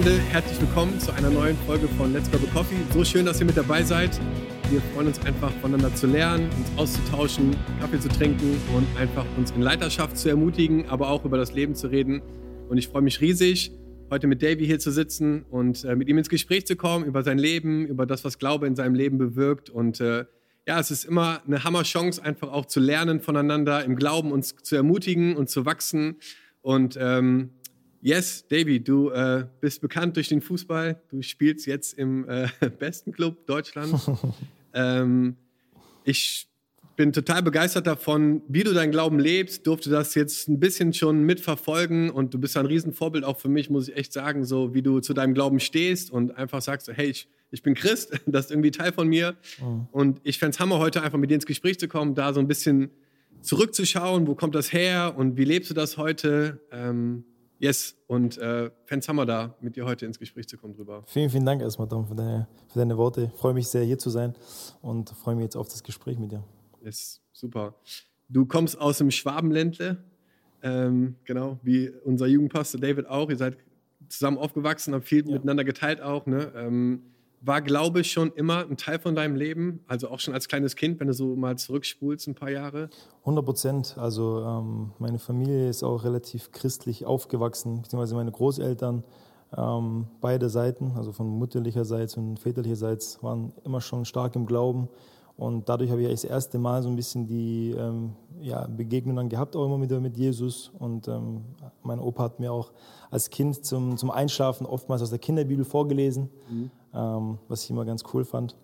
Freunde, herzlich willkommen zu einer neuen Folge von Let's Grab a Coffee. So schön, dass ihr mit dabei seid. Wir freuen uns einfach voneinander zu lernen, uns auszutauschen, Kaffee zu trinken und einfach uns in Leiterschaft zu ermutigen, aber auch über das Leben zu reden. Und ich freue mich riesig, heute mit Davy hier zu sitzen und äh, mit ihm ins Gespräch zu kommen über sein Leben, über das, was Glaube in seinem Leben bewirkt. Und äh, ja, es ist immer eine Hammer-Chance, einfach auch zu lernen voneinander, im Glauben uns zu ermutigen und zu wachsen. Und ähm, Yes, Davy, du äh, bist bekannt durch den Fußball. Du spielst jetzt im äh, besten Club Deutschlands. ähm, ich bin total begeistert davon, wie du deinen Glauben lebst. Durfte das jetzt ein bisschen schon mitverfolgen und du bist ein Riesenvorbild auch für mich, muss ich echt sagen, so wie du zu deinem Glauben stehst und einfach sagst, hey, ich, ich bin Christ, das ist irgendwie Teil von mir. Mhm. Und ich fände es Hammer, heute einfach mit dir ins Gespräch zu kommen, da so ein bisschen zurückzuschauen, wo kommt das her und wie lebst du das heute? Ähm, Yes, und äh, fände Hammer da, mit dir heute ins Gespräch zu kommen drüber. Vielen, vielen Dank erstmal, Tom, für deine, für deine Worte. Ich freue mich sehr, hier zu sein und freue mich jetzt auf das Gespräch mit dir. Yes, super. Du kommst aus dem Schwabenländle, ähm, genau, wie unser Jugendpastor David auch. Ihr seid zusammen aufgewachsen, habt viel ja. miteinander geteilt auch. Ne? Ähm, war Glaube schon immer ein Teil von deinem Leben? Also auch schon als kleines Kind, wenn du so mal zurückspulst, ein paar Jahre? 100 Prozent. Also ähm, meine Familie ist auch relativ christlich aufgewachsen, beziehungsweise meine Großeltern, ähm, beide Seiten, also von mütterlicherseits und väterlicherseits, waren immer schon stark im Glauben. Und dadurch habe ich das erste Mal so ein bisschen die ähm, ja, Begegnung dann gehabt, auch immer wieder mit Jesus. Und ähm, mein Opa hat mir auch als Kind zum, zum Einschlafen oftmals aus der Kinderbibel vorgelesen. Mhm ähm, was ich immer ganz cool fand.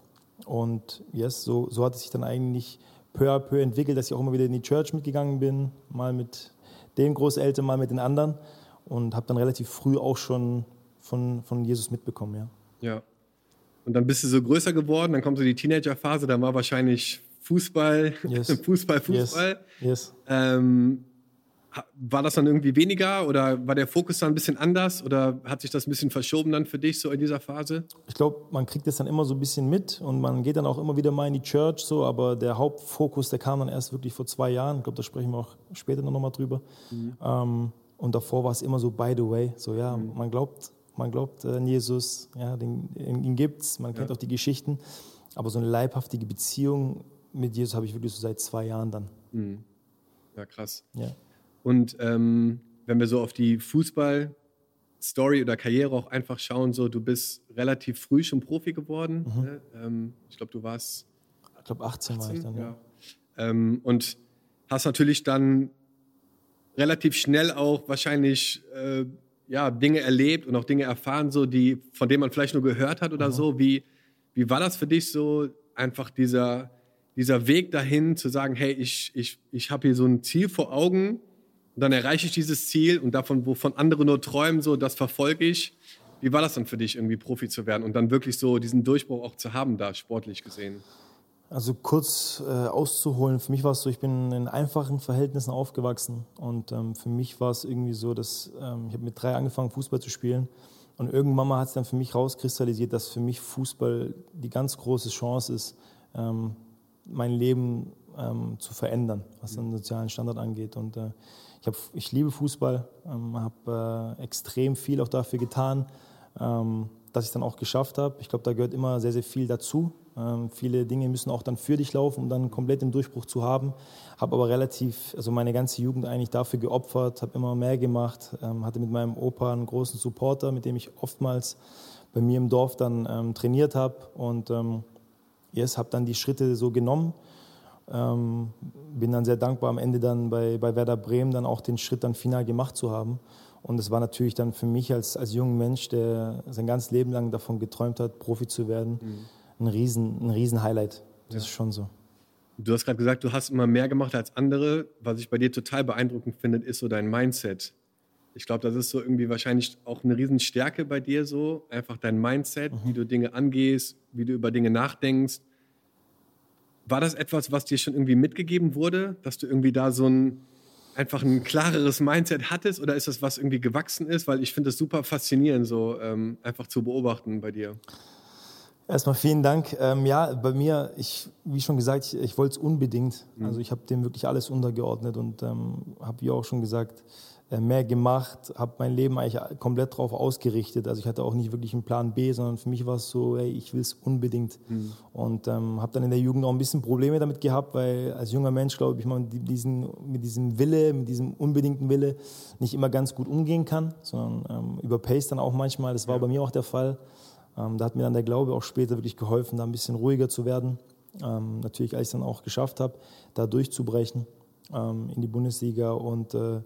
Und yes, so, so hat es sich dann eigentlich peu à peu entwickelt, dass ich auch immer wieder in die Church mitgegangen bin, mal mit den Großeltern, mal mit den anderen und habe dann relativ früh auch schon von, von Jesus mitbekommen, ja. Ja. Und dann bist du so größer geworden, dann kommt so die Teenagerphase, dann war wahrscheinlich Fußball, yes. Fußball, Fußball. Yes. yes. Ähm, war das dann irgendwie weniger oder war der Fokus dann ein bisschen anders oder hat sich das ein bisschen verschoben dann für dich so in dieser Phase? Ich glaube, man kriegt das dann immer so ein bisschen mit und man geht dann auch immer wieder mal in die Church so, aber der Hauptfokus, der kam dann erst wirklich vor zwei Jahren. Ich glaube, da sprechen wir auch später noch mal drüber. Mhm. Ähm, und davor war es immer so by the way, so ja, mhm. man glaubt, man glaubt an Jesus, ja, den, ihn gibt's, man kennt ja. auch die Geschichten, aber so eine leibhaftige Beziehung mit Jesus habe ich wirklich so seit zwei Jahren dann. Mhm. Ja, krass. Ja. Und ähm, wenn wir so auf die Fußball-Story oder Karriere auch einfach schauen, so du bist relativ früh schon Profi geworden. Mhm. Ne? Ähm, ich glaube, du warst. Ich glaube, 18, 18, war ich dann, ja. ja. Ähm, und hast natürlich dann relativ schnell auch wahrscheinlich äh, ja, Dinge erlebt und auch Dinge erfahren, so die, von denen man vielleicht nur gehört hat oder mhm. so. Wie, wie war das für dich so, einfach dieser, dieser Weg dahin zu sagen, hey, ich, ich, ich habe hier so ein Ziel vor Augen und dann erreiche ich dieses Ziel und davon, wovon andere nur träumen, so, das verfolge ich. Wie war das dann für dich, irgendwie Profi zu werden und dann wirklich so diesen Durchbruch auch zu haben, da sportlich gesehen? Also kurz äh, auszuholen, für mich war es so, ich bin in einfachen Verhältnissen aufgewachsen und ähm, für mich war es irgendwie so, dass ähm, ich habe mit drei angefangen, Fußball zu spielen und irgendwann mal hat es dann für mich rauskristallisiert, dass für mich Fußball die ganz große Chance ist, ähm, mein Leben ähm, zu verändern, was den sozialen Standard angeht und äh, ich, hab, ich liebe Fußball, ähm, habe äh, extrem viel auch dafür getan, ähm, dass ich es dann auch geschafft habe. Ich glaube, da gehört immer sehr, sehr viel dazu. Ähm, viele Dinge müssen auch dann für dich laufen, um dann komplett den Durchbruch zu haben. Habe aber relativ, also meine ganze Jugend eigentlich dafür geopfert, habe immer mehr gemacht, ähm, hatte mit meinem Opa einen großen Supporter, mit dem ich oftmals bei mir im Dorf dann ähm, trainiert habe und ähm, yes, habe dann die Schritte so genommen ähm, bin dann sehr dankbar, am Ende dann bei, bei Werder Bremen dann auch den Schritt dann final gemacht zu haben. Und es war natürlich dann für mich als, als junger Mensch, der sein ganzes Leben lang davon geträumt hat, Profi zu werden, mhm. ein, riesen, ein riesen Highlight. Das ja. ist schon so. Du hast gerade gesagt, du hast immer mehr gemacht als andere. Was ich bei dir total beeindruckend finde, ist so dein Mindset. Ich glaube, das ist so irgendwie wahrscheinlich auch eine Riesenstärke bei dir so. Einfach dein Mindset, mhm. wie du Dinge angehst, wie du über Dinge nachdenkst. War das etwas, was dir schon irgendwie mitgegeben wurde, dass du irgendwie da so ein einfach ein klareres Mindset hattest oder ist das was irgendwie gewachsen ist? Weil ich finde es super faszinierend, so ähm, einfach zu beobachten bei dir. Erstmal vielen Dank. Ähm, ja, bei mir, ich, wie schon gesagt, ich, ich wollte es unbedingt. Mhm. Also ich habe dem wirklich alles untergeordnet und ähm, habe wie auch schon gesagt, mehr gemacht, habe mein Leben eigentlich komplett darauf ausgerichtet. Also ich hatte auch nicht wirklich einen Plan B, sondern für mich war es so, hey, ich will es unbedingt. Mhm. Und ähm, habe dann in der Jugend auch ein bisschen Probleme damit gehabt, weil als junger Mensch, glaube ich, man diesen, mit diesem Wille, mit diesem unbedingten Wille nicht immer ganz gut umgehen kann, sondern ähm, überpaced dann auch manchmal. Das war ja. bei mir auch der Fall. Ähm, da hat mir dann der Glaube auch später wirklich geholfen, da ein bisschen ruhiger zu werden. Ähm, natürlich, als ich es dann auch geschafft habe, da durchzubrechen ähm, in die Bundesliga und äh,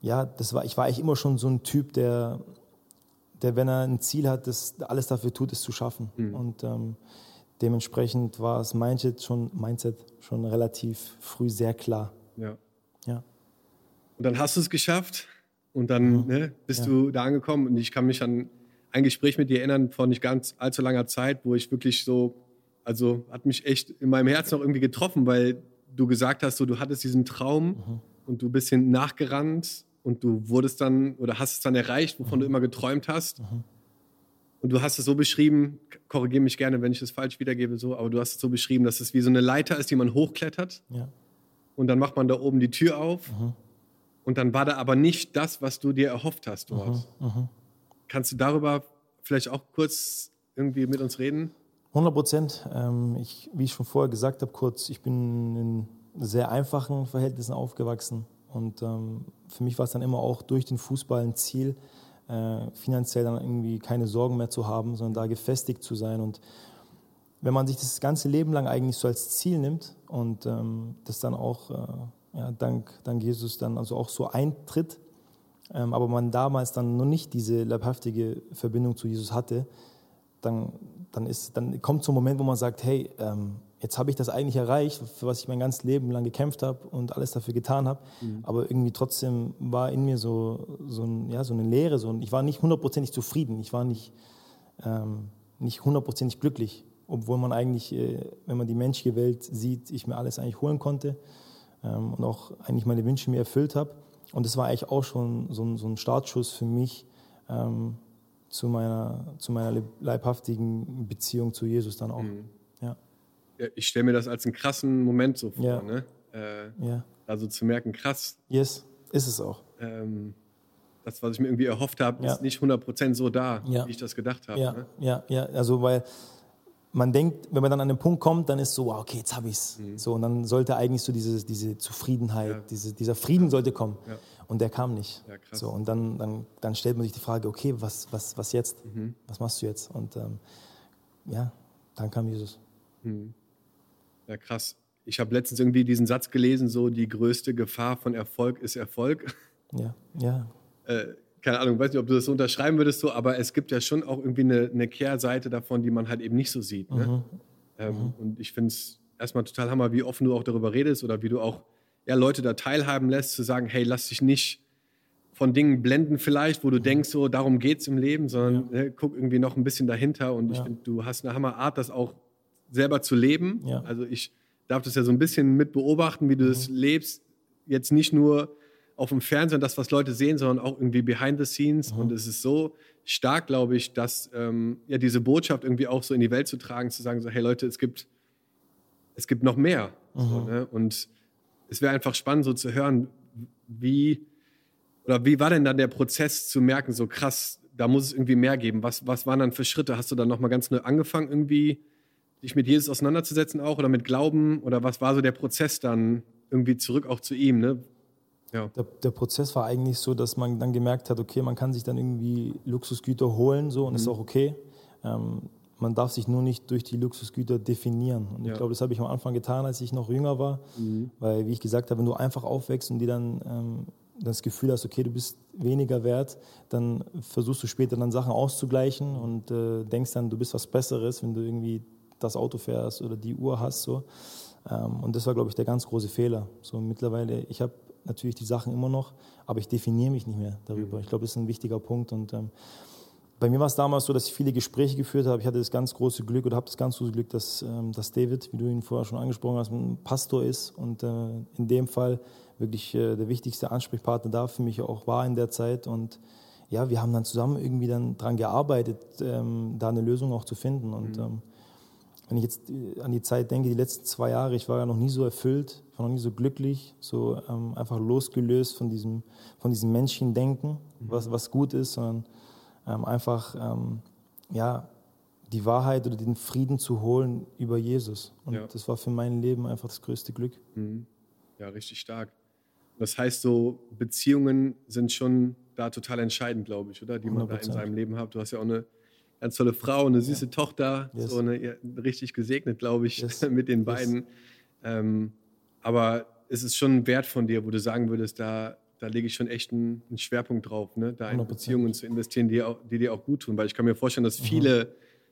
ja, das war, ich war eigentlich immer schon so ein Typ, der, der wenn er ein Ziel hat, das alles dafür tut, es zu schaffen. Mhm. Und ähm, dementsprechend war das Mindset schon, Mindset schon relativ früh sehr klar. Ja. ja. Und dann hast du es geschafft und dann mhm. ne, bist ja. du da angekommen. Und ich kann mich an ein Gespräch mit dir erinnern vor nicht ganz allzu langer Zeit, wo ich wirklich so, also hat mich echt in meinem Herzen auch irgendwie getroffen, weil du gesagt hast, so, du hattest diesen Traum mhm. und du bist hin nachgerannt und du wurdest dann oder hast es dann erreicht, wovon mhm. du immer geträumt hast. Mhm. Und du hast es so beschrieben, korrigiere mich gerne, wenn ich es falsch wiedergebe, so, aber du hast es so beschrieben, dass es wie so eine Leiter ist, die man hochklettert. Ja. Und dann macht man da oben die Tür auf. Mhm. Und dann war da aber nicht das, was du dir erhofft hast dort. Mhm. Mhm. Kannst du darüber vielleicht auch kurz irgendwie mit uns reden? 100 Prozent. Ähm, wie ich schon vorher gesagt habe, kurz, ich bin in sehr einfachen Verhältnissen aufgewachsen. Und ähm, für mich war es dann immer auch durch den Fußball ein Ziel, äh, finanziell dann irgendwie keine Sorgen mehr zu haben, sondern da gefestigt zu sein. Und wenn man sich das ganze Leben lang eigentlich so als Ziel nimmt und ähm, das dann auch äh, ja, dank, dank Jesus dann also auch so eintritt, ähm, aber man damals dann noch nicht diese leibhaftige Verbindung zu Jesus hatte, dann, dann, ist, dann kommt so ein Moment, wo man sagt, hey, ähm, jetzt habe ich das eigentlich erreicht, für was ich mein ganzes Leben lang gekämpft habe und alles dafür getan habe. Mhm. Aber irgendwie trotzdem war in mir so, so, ein, ja, so eine Leere. So, ich war nicht hundertprozentig zufrieden. Ich war nicht, ähm, nicht hundertprozentig glücklich. Obwohl man eigentlich, äh, wenn man die menschliche Welt sieht, ich mir alles eigentlich holen konnte ähm, und auch eigentlich meine Wünsche mir erfüllt habe. Und das war eigentlich auch schon so ein, so ein Startschuss für mich ähm, zu, meiner, zu meiner leibhaftigen Beziehung zu Jesus dann auch. Mhm ich stelle mir das als einen krassen Moment so vor, ja. ne? Äh, ja. Also zu merken, krass. Yes, ist es auch. Ähm, das, was ich mir irgendwie erhofft habe, ja. ist nicht 100% so da, ja. wie ich das gedacht habe. Ja, ne? ja, ja. Also, weil man denkt, wenn man dann an den Punkt kommt, dann ist so, wow, okay, jetzt habe ich es. Mhm. So, und dann sollte eigentlich so diese, diese Zufriedenheit, ja. diese, dieser Frieden sollte kommen. Ja. Und der kam nicht. Ja. So, und dann, dann, dann stellt man sich die Frage, okay, was, was, was jetzt? Mhm. Was machst du jetzt? Und ähm, ja, dann kam Jesus. Mhm. Ja, krass. Ich habe letztens irgendwie diesen Satz gelesen, so die größte Gefahr von Erfolg ist Erfolg. Ja, ja. Äh, keine Ahnung, weiß nicht, ob du das so unterschreiben würdest, so, aber es gibt ja schon auch irgendwie eine, eine Kehrseite davon, die man halt eben nicht so sieht. Ne? Mhm. Ähm, mhm. Und ich finde es erstmal total hammer, wie offen du auch darüber redest oder wie du auch ja, Leute da teilhaben lässt, zu sagen, hey, lass dich nicht von Dingen blenden vielleicht, wo du mhm. denkst, so darum geht es im Leben, sondern ja. ne, guck irgendwie noch ein bisschen dahinter. Und ich finde, du hast eine Hammerart, das auch selber zu leben. Ja. Also ich darf das ja so ein bisschen mit beobachten, wie du mhm. das lebst. Jetzt nicht nur auf dem Fernsehen, das, was Leute sehen, sondern auch irgendwie behind the scenes. Mhm. Und es ist so stark, glaube ich, dass ähm, ja diese Botschaft irgendwie auch so in die Welt zu tragen, zu sagen so, hey Leute, es gibt, es gibt noch mehr. Mhm. So, ne? Und es wäre einfach spannend, so zu hören, wie oder wie war denn dann der Prozess zu merken, so krass, da muss es irgendwie mehr geben. Was, was waren dann für Schritte? Hast du dann nochmal ganz neu angefangen, irgendwie dich mit Jesus auseinanderzusetzen auch oder mit Glauben? Oder was war so der Prozess dann irgendwie zurück auch zu ihm? Ne? Ja. Der, der, Prozess war eigentlich so, dass man dann gemerkt hat, okay, man kann sich dann irgendwie Luxusgüter holen so und mhm. ist auch okay. Ähm, man darf sich nur nicht durch die Luxusgüter definieren. Und ich glaube, das habe ich am Anfang getan, als ich noch jünger war. Mhm. Weil, wie ich gesagt habe, wenn du einfach aufwächst und dir dann ähm, das Gefühl hast, okay, du bist weniger wert, dann versuchst du später dann Sachen auszugleichen und äh, denkst dann, du bist was Besseres, wenn du irgendwie das Auto fährst oder die Uhr hast. So. Ähm, und das war, glaube ich, der ganz große Fehler. So mittlerweile, ich habe natürlich die Sachen immer noch, aber ich definiere mich nicht mehr darüber. Mhm. Ich glaube, das ist ein wichtiger Punkt. Und ähm, bei mir war es damals so, dass ich viele Gespräche geführt habe. Ich hatte das ganz große Glück oder habe das ganz große Glück, dass, ähm, dass David, wie du ihn vorher schon angesprochen hast, ein Pastor ist und äh, in dem Fall wirklich äh, der wichtigste Ansprechpartner da für mich auch war in der Zeit. Und ja, wir haben dann zusammen irgendwie dann daran gearbeitet, ähm, da eine Lösung auch zu finden. Und mhm. Wenn ich jetzt äh, an die Zeit denke, die letzten zwei Jahre, ich war ja noch nie so erfüllt, war noch nie so glücklich, so ähm, einfach losgelöst von diesem, von diesem Menschendenken, mhm. was, was gut ist, sondern ähm, einfach ähm, ja, die Wahrheit oder den Frieden zu holen über Jesus. Und ja. das war für mein Leben einfach das größte Glück. Mhm. Ja, richtig stark. Das heißt, so Beziehungen sind schon da total entscheidend, glaube ich, oder? Die man 100%. da in seinem Leben hat. Du hast ja auch eine ganz tolle Frau, eine süße ja. Tochter, yes. so eine, richtig gesegnet, glaube ich, yes. mit den beiden. Yes. Ähm, aber es ist schon ein Wert von dir, wo du sagen würdest, da, da lege ich schon echt einen, einen Schwerpunkt drauf, ne? da in 100%. Beziehungen zu investieren, die, auch, die dir auch gut tun. Weil ich kann mir vorstellen, dass viele mhm.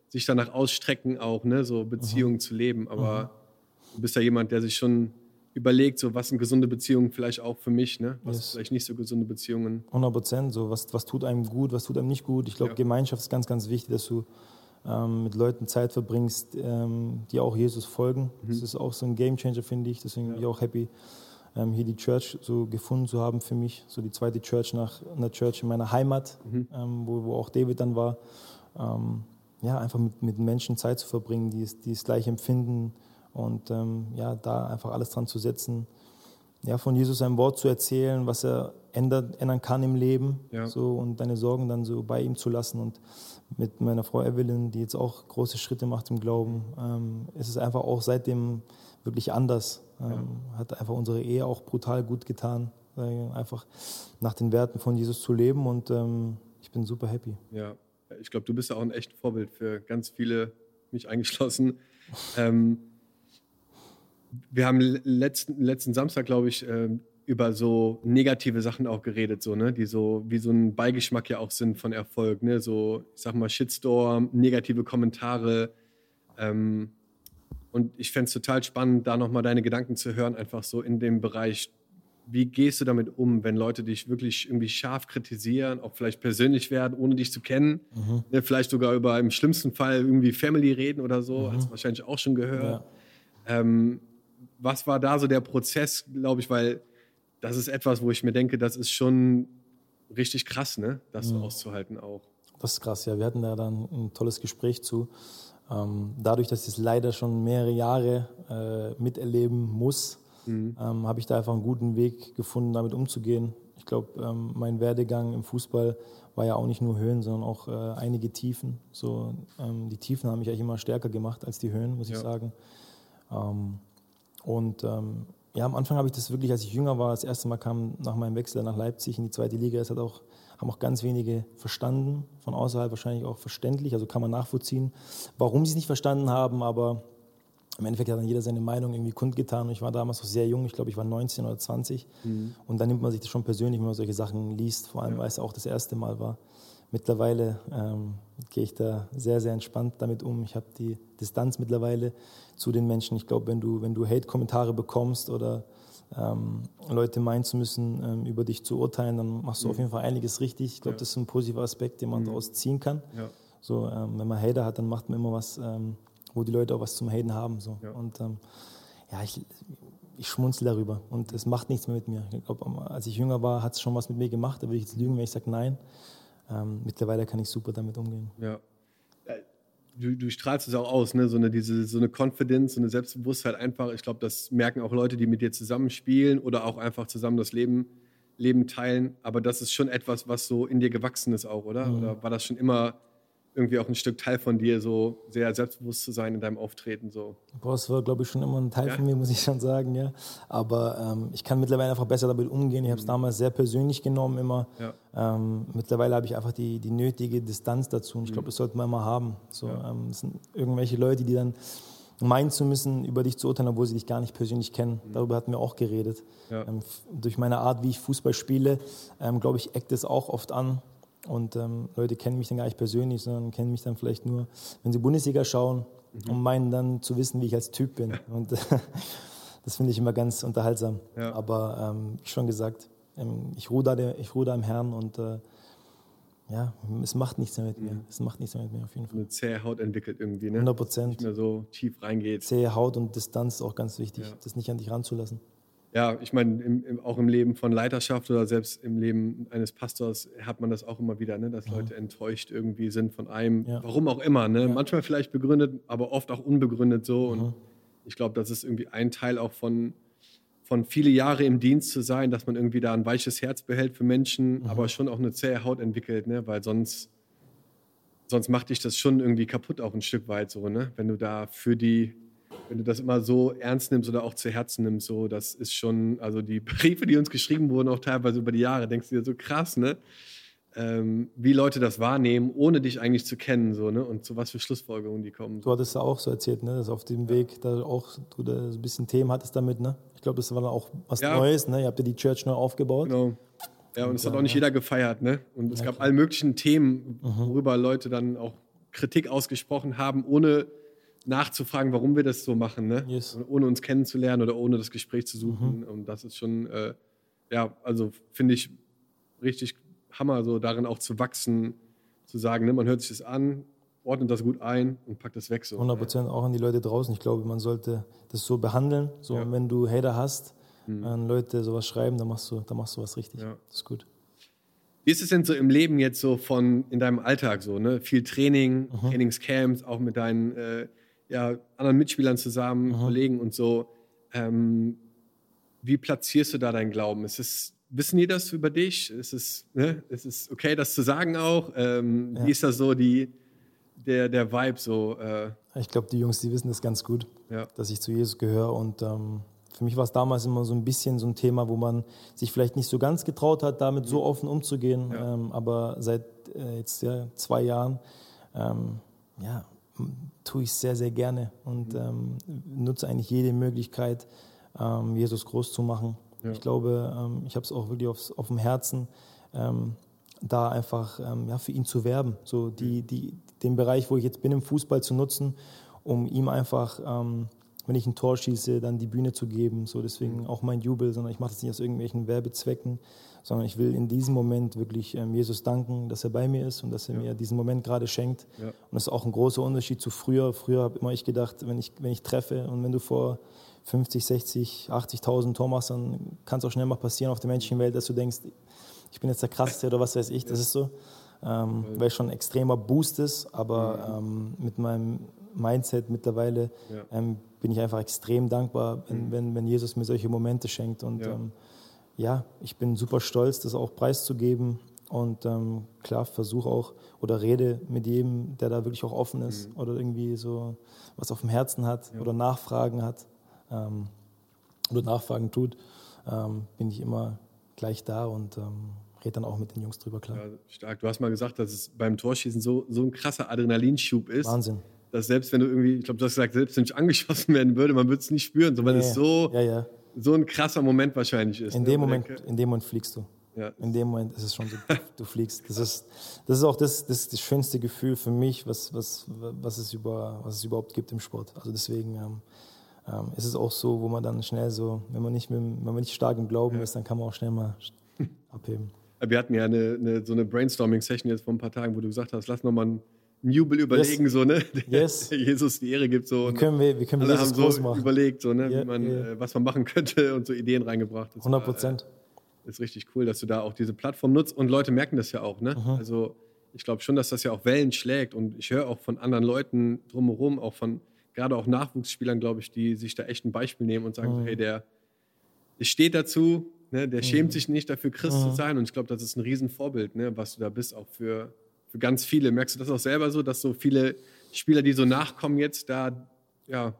sich danach ausstrecken, auch ne? so Beziehungen mhm. zu leben. Aber mhm. du bist ja jemand, der sich schon überlegt, so was sind gesunde Beziehungen vielleicht auch für mich, ne? was yes. vielleicht nicht so gesunde Beziehungen. 100 Prozent, so was, was tut einem gut, was tut einem nicht gut. Ich glaube, ja. Gemeinschaft ist ganz, ganz wichtig, dass du ähm, mit Leuten Zeit verbringst, ähm, die auch Jesus folgen. Mhm. Das ist auch so ein Gamechanger, finde ich. Deswegen ja. bin ich auch happy, ähm, hier die Church so gefunden zu haben für mich. So die zweite Church nach einer Church in meiner Heimat, mhm. Ähm, wo, wo auch David dann war. Ähm, ja, einfach mit, mit Menschen Zeit zu verbringen, die es, die es gleich empfinden, und ähm, ja, da einfach alles dran zu setzen, ja, von Jesus ein Wort zu erzählen, was er ändert, ändern kann im Leben ja. so, und deine Sorgen dann so bei ihm zu lassen. Und mit meiner Frau Evelyn, die jetzt auch große Schritte macht im Glauben, ähm, ist es einfach auch seitdem wirklich anders. Ähm, ja. Hat einfach unsere Ehe auch brutal gut getan, einfach nach den Werten von Jesus zu leben und ähm, ich bin super happy. Ja, ich glaube, du bist ja auch ein echtes Vorbild für ganz viele, mich eingeschlossen. wir haben letzten, letzten Samstag, glaube ich, ähm, über so negative Sachen auch geredet, so, ne? die so wie so ein Beigeschmack ja auch sind von Erfolg. Ne? So, ich sag mal, Shitstorm, negative Kommentare. Ähm, und ich fände es total spannend, da nochmal deine Gedanken zu hören, einfach so in dem Bereich. Wie gehst du damit um, wenn Leute dich wirklich irgendwie scharf kritisieren, auch vielleicht persönlich werden, ohne dich zu kennen? Mhm. Ne? Vielleicht sogar über im schlimmsten Fall irgendwie Family reden oder so, mhm. hast du wahrscheinlich auch schon gehört. Ja. Ähm, was war da so der Prozess, glaube ich, weil das ist etwas, wo ich mir denke, das ist schon richtig krass, ne? das mhm. auszuhalten auch. Das ist krass, ja. Wir hatten da dann ein tolles Gespräch zu. Ähm, dadurch, dass ich es leider schon mehrere Jahre äh, miterleben muss, mhm. ähm, habe ich da einfach einen guten Weg gefunden, damit umzugehen. Ich glaube, ähm, mein Werdegang im Fußball war ja auch nicht nur Höhen, sondern auch äh, einige Tiefen. So, ähm, die Tiefen haben mich eigentlich immer stärker gemacht als die Höhen, muss ja. ich sagen. Ähm, und ähm, ja, am Anfang habe ich das wirklich, als ich jünger war, das erste Mal kam nach meinem Wechsel nach Leipzig in die zweite Liga, das hat auch, haben auch ganz wenige verstanden, von außerhalb wahrscheinlich auch verständlich, also kann man nachvollziehen, warum sie es nicht verstanden haben, aber im Endeffekt hat dann jeder seine Meinung irgendwie kundgetan und ich war damals noch sehr jung, ich glaube, ich war 19 oder 20 mhm. und dann nimmt man sich das schon persönlich, wenn man solche Sachen liest, vor allem, ja. weil es auch das erste Mal war. Mittlerweile ähm, gehe ich da sehr, sehr entspannt damit um. Ich habe die Distanz mittlerweile zu den Menschen. Ich glaube, wenn du, wenn du Hate-Kommentare bekommst oder ähm, Leute meinen zu müssen, ähm, über dich zu urteilen, dann machst du mhm. auf jeden Fall einiges richtig. Ich glaube, ja. das ist ein positiver Aspekt, den man mhm. daraus ziehen kann. Ja. So, ähm, wenn man Hater hat, dann macht man immer was, ähm, wo die Leute auch was zum Haten haben. So. Ja. Und ähm, ja, ich, ich schmunzel darüber und es macht nichts mehr mit mir. Ich glaube, als ich jünger war, hat es schon was mit mir gemacht. Da würde ich jetzt lügen, wenn ich sage nein ähm, mittlerweile kann ich super damit umgehen. Ja. Du, du strahlst es auch aus, ne? so, eine, diese, so eine Confidence, so eine Selbstbewusstheit einfach. Ich glaube, das merken auch Leute, die mit dir zusammenspielen oder auch einfach zusammen das Leben, Leben teilen. Aber das ist schon etwas, was so in dir gewachsen ist auch, oder? Mhm. Oder war das schon immer irgendwie auch ein Stück Teil von dir, so sehr selbstbewusst zu sein in deinem Auftreten. So. Boah, das war, glaube ich, schon immer ein Teil ja. von mir, muss ich schon sagen, ja. Aber ähm, ich kann mittlerweile einfach besser damit umgehen. Ich habe es mhm. damals sehr persönlich genommen immer. Ja. Ähm, mittlerweile habe ich einfach die, die nötige Distanz dazu. Und ich glaube, mhm. das sollte man immer haben. So, ja. ähm, das sind irgendwelche Leute, die dann meinen zu müssen, über dich zu urteilen, obwohl sie dich gar nicht persönlich kennen. Mhm. Darüber hatten wir auch geredet. Ähm, durch meine Art, wie ich Fußball spiele, ähm, glaube ich, eckt es auch oft an und ähm, Leute kennen mich dann gar nicht persönlich, sondern kennen mich dann vielleicht nur, wenn sie Bundesliga schauen mhm. und meinen dann zu wissen, wie ich als Typ bin. Und das finde ich immer ganz unterhaltsam. Ja. Aber ähm, schon gesagt, ähm, ich ruhe da, ich ruhe da im Herrn und äh, ja, es macht nichts mehr mit mir. Mhm. Es macht nichts mehr mit mir auf jeden Fall. Eine zähe Haut entwickelt irgendwie, ne? 100 Prozent. Nicht mehr so tief reingeht. Zähe Haut und Distanz ist auch ganz wichtig, ja. das nicht an dich ranzulassen. Ja, ich meine, auch im Leben von Leiterschaft oder selbst im Leben eines Pastors hat man das auch immer wieder, ne? dass mhm. Leute enttäuscht irgendwie sind von einem, ja. warum auch immer. Ne? Ja. Manchmal vielleicht begründet, aber oft auch unbegründet so. Und ich glaube, das ist irgendwie ein Teil auch von, von viele Jahre im Dienst zu sein, dass man irgendwie da ein weiches Herz behält für Menschen, mhm. aber schon auch eine zähe Haut entwickelt, ne? weil sonst, sonst macht dich das schon irgendwie kaputt auch ein Stück weit so, ne? wenn du da für die wenn du das immer so ernst nimmst oder auch zu Herzen nimmst, so, das ist schon, also die Briefe, die uns geschrieben wurden, auch teilweise über die Jahre, denkst du dir so krass, ne? Ähm, wie Leute das wahrnehmen, ohne dich eigentlich zu kennen, so, ne? Und zu was für Schlussfolgerungen die kommen. Du hattest ja auch so erzählt, ne? Dass auf dem Weg da auch du da so ein bisschen Themen hattest damit, ne? Ich glaube, das war dann auch was ja. Neues, ne? Ihr habt ja die Church neu aufgebaut. Genau. Ja, und, und es hat auch nicht jeder gefeiert, ne? Und es ja, gab klar. alle möglichen Themen, mhm. worüber Leute dann auch Kritik ausgesprochen haben, ohne nachzufragen, warum wir das so machen, ne? Yes. ohne uns kennenzulernen oder ohne das Gespräch zu suchen. Mhm. Und das ist schon, äh, ja, also finde ich richtig Hammer, so darin auch zu wachsen, zu sagen, ne, man hört sich das an, ordnet das gut ein und packt das weg. So, 100 Prozent auch an die Leute draußen. Ich glaube, man sollte das so behandeln. So, ja. wenn du Hater hast, mhm. an Leute sowas schreiben, dann machst du, dann machst du was richtig. Ja. Das ist gut. Wie ist es denn so im Leben jetzt so von in deinem Alltag so, ne? Viel Training, mhm. Trainingscamps, auch mit deinen äh, ja, anderen Mitspielern zusammen, mhm. Kollegen und so. Ähm, wie platzierst du da deinen Glauben? Ist es, wissen die das über dich? Ist es, ne? ist es okay, das zu sagen auch? Ähm, ja. Wie ist da so die, der, der Vibe so? Äh? Ich glaube, die Jungs, die wissen das ganz gut, ja. dass ich zu Jesus gehöre. Und ähm, für mich war es damals immer so ein bisschen so ein Thema, wo man sich vielleicht nicht so ganz getraut hat, damit so mhm. offen umzugehen. Ja. Ähm, aber seit äh, jetzt ja, zwei Jahren, ähm, ja, tue ich sehr, sehr gerne und mhm. ähm, nutze eigentlich jede Möglichkeit, ähm, Jesus groß zu machen. Ja. Ich glaube, ähm, ich habe es auch wirklich aufs, auf dem Herzen, ähm, da einfach ähm, ja, für ihn zu werben, so die, die, den Bereich, wo ich jetzt bin im Fußball zu nutzen, um ihm einfach, ähm, wenn ich ein Tor schieße, dann die Bühne zu geben. So deswegen mhm. auch mein Jubel, sondern ich mache das nicht aus irgendwelchen Werbezwecken, sondern ich will in diesem Moment wirklich ähm, Jesus danken, dass er bei mir ist und dass er ja. mir diesen Moment gerade schenkt. Ja. Und das ist auch ein großer Unterschied zu früher. Früher habe immer ich gedacht, wenn ich, wenn ich treffe und wenn du vor 50, 60, 80.000 Tor machst, dann kann es auch schnell mal passieren auf der menschlichen Welt, dass du denkst, ich bin jetzt der Krasseste oder was weiß ich. Das ist so, ähm, weil schon ein extremer Boost ist, aber ähm, mit meinem Mindset mittlerweile ähm, bin ich einfach extrem dankbar, wenn, mhm. wenn, wenn Jesus mir solche Momente schenkt und ähm, ja, ich bin super stolz, das auch preiszugeben und ähm, klar versuche auch oder rede mit jedem, der da wirklich auch offen ist mhm. oder irgendwie so was auf dem Herzen hat ja. oder Nachfragen hat ähm, oder Nachfragen tut, bin ich immer gleich da und rede dann auch mit den Jungs drüber, klar. Ja, stark. Du hast mal gesagt, dass es beim Torschießen so, so ein krasser Adrenalinschub ist. Wahnsinn. Dass selbst wenn du irgendwie, ich glaube, du hast gesagt, selbst wenn ich angeschossen werden würde, man würde es nicht spüren, so, weil nee. es so ja, ja so ein krasser Moment wahrscheinlich ist. In, ne? dem, Moment, in dem Moment fliegst du. Ja. In dem Moment ist es schon so, du fliegst. Das ist, das ist auch das, das, das schönste Gefühl für mich, was, was, was, es über, was es überhaupt gibt im Sport. Also deswegen ähm, ähm, ist es auch so, wo man dann schnell so, wenn man nicht, mit, wenn man nicht stark im Glauben ja. ist, dann kann man auch schnell mal abheben. Wir hatten ja eine, eine so eine Brainstorming-Session jetzt vor ein paar Tagen, wo du gesagt hast, lass nochmal ein einen Jubel überlegen, yes. so, ne? Der, yes. der Jesus die Ehre gibt. So, wie können wir, wie können wir Jesus haben so machen? überlegt, so, ne? Yeah, man, yeah. äh, was man machen könnte und so Ideen reingebracht. Das 100 Prozent. Äh, ist richtig cool, dass du da auch diese Plattform nutzt und Leute merken das ja auch, ne? Mhm. Also ich glaube schon, dass das ja auch Wellen schlägt und ich höre auch von anderen Leuten drumherum, auch von gerade auch Nachwuchsspielern, glaube ich, die sich da echt ein Beispiel nehmen und sagen, mhm. hey, der, der steht dazu, ne? der mhm. schämt sich nicht dafür, Christ zu mhm. sein und ich glaube, das ist ein Riesenvorbild, ne? was du da bist, auch für, für ganz viele. Merkst du das auch selber so, dass so viele Spieler, die so nachkommen, jetzt da ja,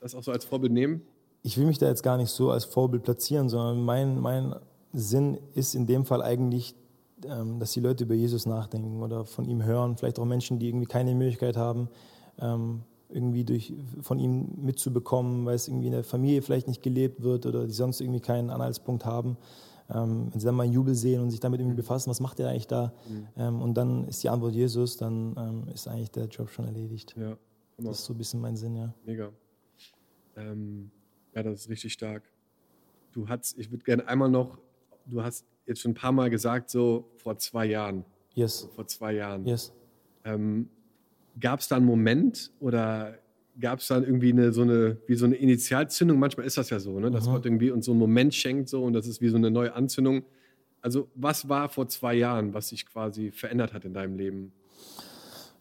das auch so als Vorbild nehmen? Ich will mich da jetzt gar nicht so als Vorbild platzieren, sondern mein, mein Sinn ist in dem Fall eigentlich, ähm, dass die Leute über Jesus nachdenken oder von ihm hören. Vielleicht auch Menschen, die irgendwie keine Möglichkeit haben, ähm, irgendwie durch, von ihm mitzubekommen, weil es irgendwie in der Familie vielleicht nicht gelebt wird oder die sonst irgendwie keinen Anhaltspunkt haben. Ähm, wenn sie dann mal einen Jubel sehen und sich damit irgendwie befassen, was macht der eigentlich da? Mhm. Ähm, und dann ist die Antwort Jesus, dann ähm, ist eigentlich der Job schon erledigt. Ja, das ist so ein bisschen mein Sinn, ja. Mega. Ähm, ja, das ist richtig stark. Du hast, ich würde gerne einmal noch, du hast jetzt schon ein paar Mal gesagt, so vor zwei Jahren. Yes. So vor zwei Jahren. Yes. Ähm, Gab es da einen Moment oder gab es dann irgendwie eine, so eine, wie so eine Initialzündung? Manchmal ist das ja so, ne? dass mhm. Gott irgendwie uns so einen Moment schenkt so und das ist wie so eine neue Anzündung. Also was war vor zwei Jahren, was sich quasi verändert hat in deinem Leben?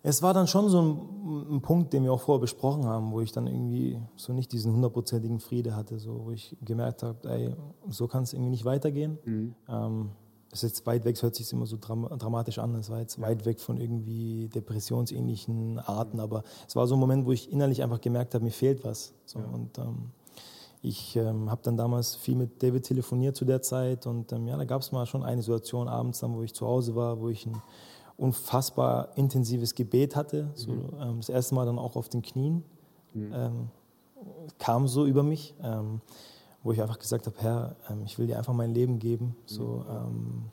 Es war dann schon so ein, ein, Punkt, den wir auch vorher besprochen haben, wo ich dann irgendwie so nicht diesen hundertprozentigen Friede hatte, so, wo ich gemerkt habe, ey, so kann es irgendwie nicht weitergehen. Mhm. Ähm, das ist jetzt weit weg, es hört sich immer so dram dramatisch an, es war jetzt weit weg von irgendwie depressionsähnlichen Arten, aber es war so ein Moment, wo ich innerlich einfach gemerkt habe, mir fehlt was. So, ja. Und ähm, ich ähm, habe dann damals viel mit David telefoniert zu der Zeit und ähm, ja, da gab es mal schon eine Situation abends, dann, wo ich zu Hause war, wo ich ein unfassbar intensives Gebet hatte, so, mhm. ähm, das erste Mal dann auch auf den Knien, mhm. Ähm, kam so über mich ähm, wo ich einfach gesagt habe, Herr, ähm, ich will dir einfach mein Leben geben. So, ähm,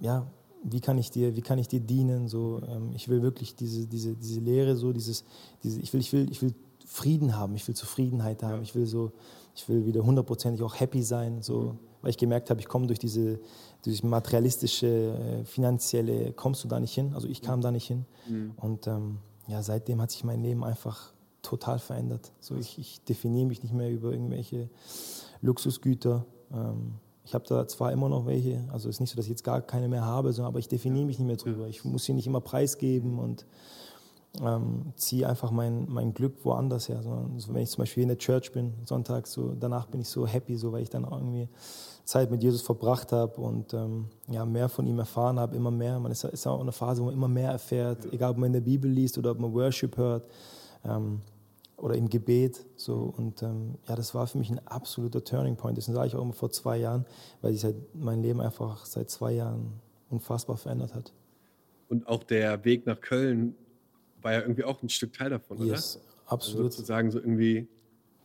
ja, wie kann ich dir, wie kann ich dir dienen? So, ähm, ich will wirklich diese, diese, diese Lehre, so dieses, diese, ich will, ich will, ich will Frieden haben, ich will Zufriedenheit haben, ich will so, ich will wieder hundertprozentig auch happy sein, so, mhm. weil ich gemerkt habe, ich komme durch diese, durch materialistische, äh, finanzielle, kommst du da nicht hin. Also ich kam da nicht hin. Mhm. Und ähm, ja, seitdem hat sich mein Leben einfach total verändert. So, ich, ich definiere mich nicht mehr über irgendwelche Luxusgüter. Ähm, ich habe da zwar immer noch welche, also es ist nicht so, dass ich jetzt gar keine mehr habe, sondern, aber ich definiere mich nicht mehr drüber. Ich muss sie nicht immer preisgeben und ähm, ziehe einfach mein, mein Glück woanders her. So, wenn ich zum Beispiel in der Church bin, sonntags, so, danach bin ich so happy, so, weil ich dann irgendwie Zeit mit Jesus verbracht habe und ähm, ja, mehr von ihm erfahren habe, immer mehr. Man ist, ist auch eine Phase, wo man immer mehr erfährt, egal ob man in der Bibel liest oder ob man Worship hört ähm, oder im Gebet. So. Und ähm, ja, das war für mich ein absoluter Turning Point. Das sage ich auch immer vor zwei Jahren, weil sich mein Leben einfach seit zwei Jahren unfassbar verändert hat. Und auch der Weg nach Köln war ja irgendwie auch ein Stück Teil davon, yes, oder? absolut. Also sozusagen so irgendwie,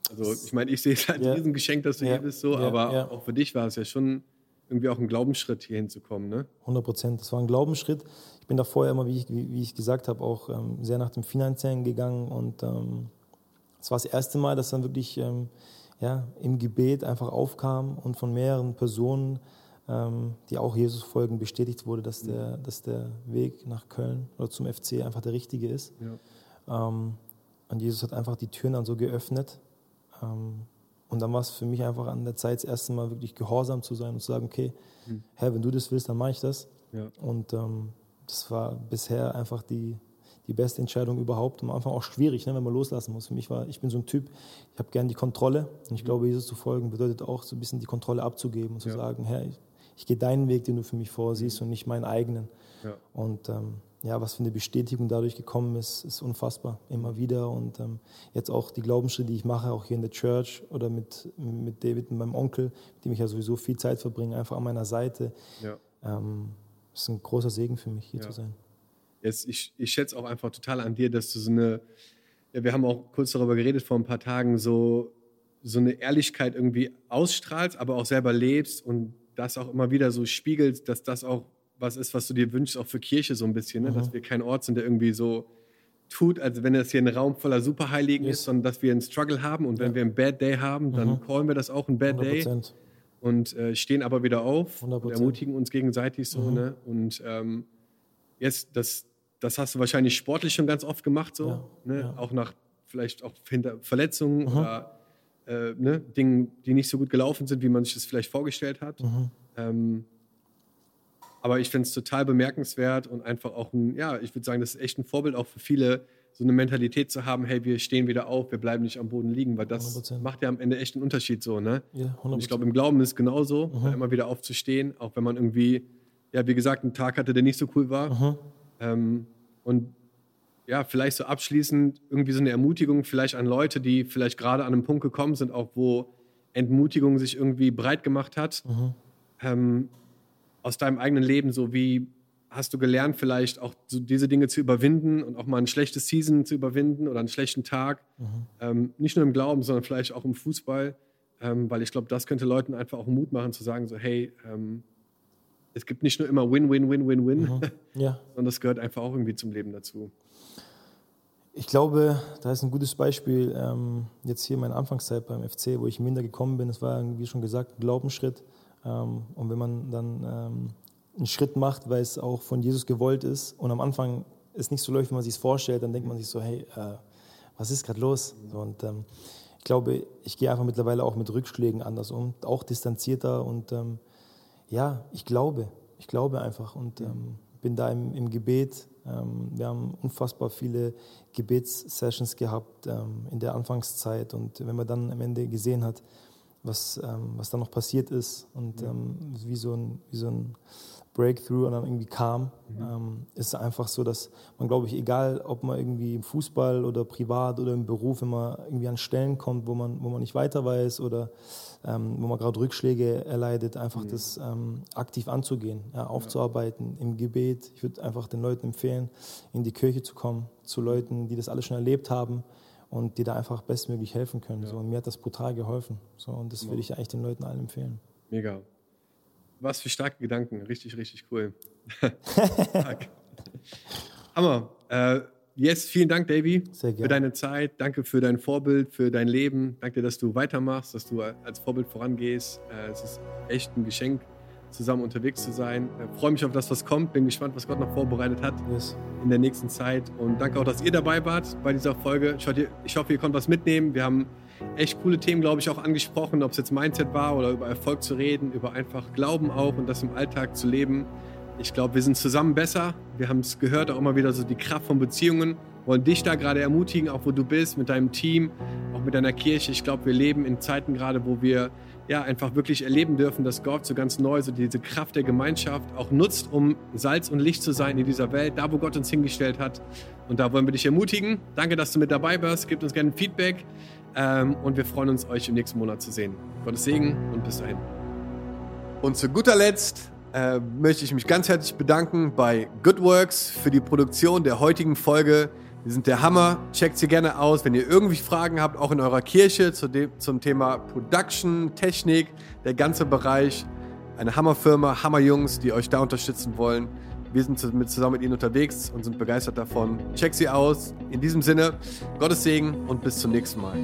also ich meine, ich sehe es als ja. Riesengeschenk, dass du ja. hier bist, so, ja. aber ja. auch für dich war es ja schon irgendwie auch ein Glaubensschritt, hier hinzukommen, ne? 100 Prozent. Das war ein Glaubensschritt. Ich bin da vorher immer, wie ich, wie, wie ich gesagt habe, auch ähm, sehr nach dem Finanziellen gegangen und ähm, es war das erste Mal, dass dann wirklich ähm, ja, im Gebet einfach aufkam und von mehreren Personen, ähm, die auch Jesus folgen, bestätigt wurde, dass der, dass der Weg nach Köln oder zum FC einfach der richtige ist. Ja. Ähm, und Jesus hat einfach die Türen dann so geöffnet. Ähm, und dann war es für mich einfach an der Zeit, das erste Mal wirklich gehorsam zu sein und zu sagen, okay, mhm. Herr, wenn du das willst, dann mache ich das. Ja. Und ähm, das war bisher einfach die, die beste Entscheidung überhaupt. Am Anfang auch schwierig, ne, wenn man loslassen muss. Für mich war, ich bin so ein Typ, ich habe gern die Kontrolle. Und ich glaube, Jesus zu folgen bedeutet auch so ein bisschen die Kontrolle abzugeben und zu ja. sagen, Herr, ich, ich gehe deinen Weg, den du für mich vorsiehst und nicht meinen eigenen. Ja. Und ähm, ja, was für eine Bestätigung dadurch gekommen ist, ist unfassbar. Immer wieder. Und ähm, jetzt auch die Glaubensschritte, die ich mache, auch hier in der Church oder mit, mit David und meinem Onkel, mit dem ich ja sowieso viel Zeit verbringe, einfach an meiner Seite. Ja. Ähm, ist ein großer Segen für mich, hier ja. zu sein jetzt, ich, ich schätze auch einfach total an dir, dass du so eine, ja, wir haben auch kurz darüber geredet vor ein paar Tagen, so, so eine Ehrlichkeit irgendwie ausstrahlst, aber auch selber lebst und das auch immer wieder so spiegelt, dass das auch was ist, was du dir wünschst, auch für Kirche so ein bisschen, ne? Mhm. dass wir kein Ort sind, der irgendwie so tut, als wenn das hier ein Raum voller Superheiligen yes. ist, sondern dass wir einen Struggle haben und wenn ja. wir einen Bad Day haben, dann mhm. callen wir das auch ein Bad 100%. Day und äh, stehen aber wieder auf 100%. und ermutigen uns gegenseitig so. Mhm. Ne? Und ähm, jetzt das das hast du wahrscheinlich sportlich schon ganz oft gemacht, so. Ja, ne? ja. Auch nach vielleicht auch hinter Verletzungen mhm. oder äh, ne? Dingen, die nicht so gut gelaufen sind, wie man sich das vielleicht vorgestellt hat. Ähm, aber ich finde es total bemerkenswert und einfach auch ein, ja, ich würde sagen, das ist echt ein Vorbild auch für viele, so eine Mentalität zu haben, hey, wir stehen wieder auf, wir bleiben nicht am Boden liegen, weil das 100%. macht ja am Ende echt einen Unterschied so, ne? Ja, und ich glaube, im Glauben ist es genauso, immer wieder aufzustehen, auch wenn man irgendwie, ja, wie gesagt, einen Tag hatte, der nicht so cool war. Ähm, und ja, vielleicht so abschließend irgendwie so eine Ermutigung vielleicht an Leute, die vielleicht gerade an einem Punkt gekommen sind, auch wo Entmutigung sich irgendwie breit gemacht hat. Mhm. Ähm, aus deinem eigenen Leben, so wie hast du gelernt, vielleicht auch so diese Dinge zu überwinden und auch mal ein schlechtes Season zu überwinden oder einen schlechten Tag? Mhm. Ähm, nicht nur im Glauben, sondern vielleicht auch im Fußball. Ähm, weil ich glaube, das könnte Leuten einfach auch Mut machen, zu sagen, so, hey, ähm, es gibt nicht nur immer Win, Win, Win, Win, Win, mhm. ja. sondern das gehört einfach auch irgendwie zum Leben dazu. Ich glaube, da ist ein gutes Beispiel ähm, jetzt hier meine Anfangszeit beim FC, wo ich minder gekommen bin. Es war, wie schon gesagt, ein Glaubensschritt. Ähm, und wenn man dann ähm, einen Schritt macht, weil es auch von Jesus gewollt ist und am Anfang es nicht so läuft, wie man sich es vorstellt, dann denkt man sich so, hey, äh, was ist gerade los? So, und ähm, ich glaube, ich gehe einfach mittlerweile auch mit Rückschlägen anders um, auch distanzierter und ähm, ja, ich glaube, ich glaube einfach und ähm, bin da im, im Gebet. Ähm, wir haben unfassbar viele Gebetssessions gehabt ähm, in der Anfangszeit und wenn man dann am Ende gesehen hat, was, ähm, was da noch passiert ist und ja. wie so ein, wie so ein Breakthrough und dann irgendwie kam, mhm. ähm, ist einfach so, dass man, glaube ich, egal, ob man irgendwie im Fußball oder privat oder im Beruf, wenn man irgendwie an Stellen kommt, wo man, wo man nicht weiter weiß oder ähm, wo man gerade Rückschläge erleidet, einfach mhm. das ähm, aktiv anzugehen, ja, aufzuarbeiten ja. im Gebet. Ich würde einfach den Leuten empfehlen, in die Kirche zu kommen, zu Leuten, die das alles schon erlebt haben und die da einfach bestmöglich helfen können. Ja. So, und mir hat das brutal geholfen. So, und das würde ich eigentlich den Leuten allen empfehlen. Mega. Was für starke Gedanken. Richtig, richtig cool. Hammer. Äh, yes, vielen Dank, Davy, für deine Zeit. Danke für dein Vorbild, für dein Leben. Danke, dass du weitermachst, dass du als Vorbild vorangehst. Äh, es ist echt ein Geschenk, zusammen unterwegs zu sein. Ich äh, freue mich auf das, was kommt. Bin gespannt, was Gott noch vorbereitet hat yes. in der nächsten Zeit. Und danke auch, dass ihr dabei wart bei dieser Folge. Ich hoffe, ihr konntet was mitnehmen. Wir haben echt coole Themen, glaube ich, auch angesprochen, ob es jetzt Mindset war oder über Erfolg zu reden, über einfach Glauben auch und das im Alltag zu leben. Ich glaube, wir sind zusammen besser. Wir haben es gehört, auch immer wieder so die Kraft von Beziehungen. Wollen dich da gerade ermutigen, auch wo du bist, mit deinem Team, auch mit deiner Kirche. Ich glaube, wir leben in Zeiten gerade, wo wir ja einfach wirklich erleben dürfen, dass Gott so ganz neu so diese Kraft der Gemeinschaft auch nutzt, um Salz und Licht zu sein in dieser Welt, da wo Gott uns hingestellt hat. Und da wollen wir dich ermutigen. Danke, dass du mit dabei warst. Gib uns gerne Feedback. Ähm, und wir freuen uns, euch im nächsten Monat zu sehen. Gottes Segen und bis dahin. Und zu guter Letzt äh, möchte ich mich ganz herzlich bedanken bei Goodworks für die Produktion der heutigen Folge. Die sind der Hammer. Checkt sie gerne aus, wenn ihr irgendwie Fragen habt, auch in eurer Kirche zu dem, zum Thema Production, Technik, der ganze Bereich. Eine Hammerfirma, Hammerjungs, die euch da unterstützen wollen. Wir sind zusammen mit ihnen unterwegs und sind begeistert davon. Checkt sie aus. In diesem Sinne, Gottes Segen und bis zum nächsten Mal.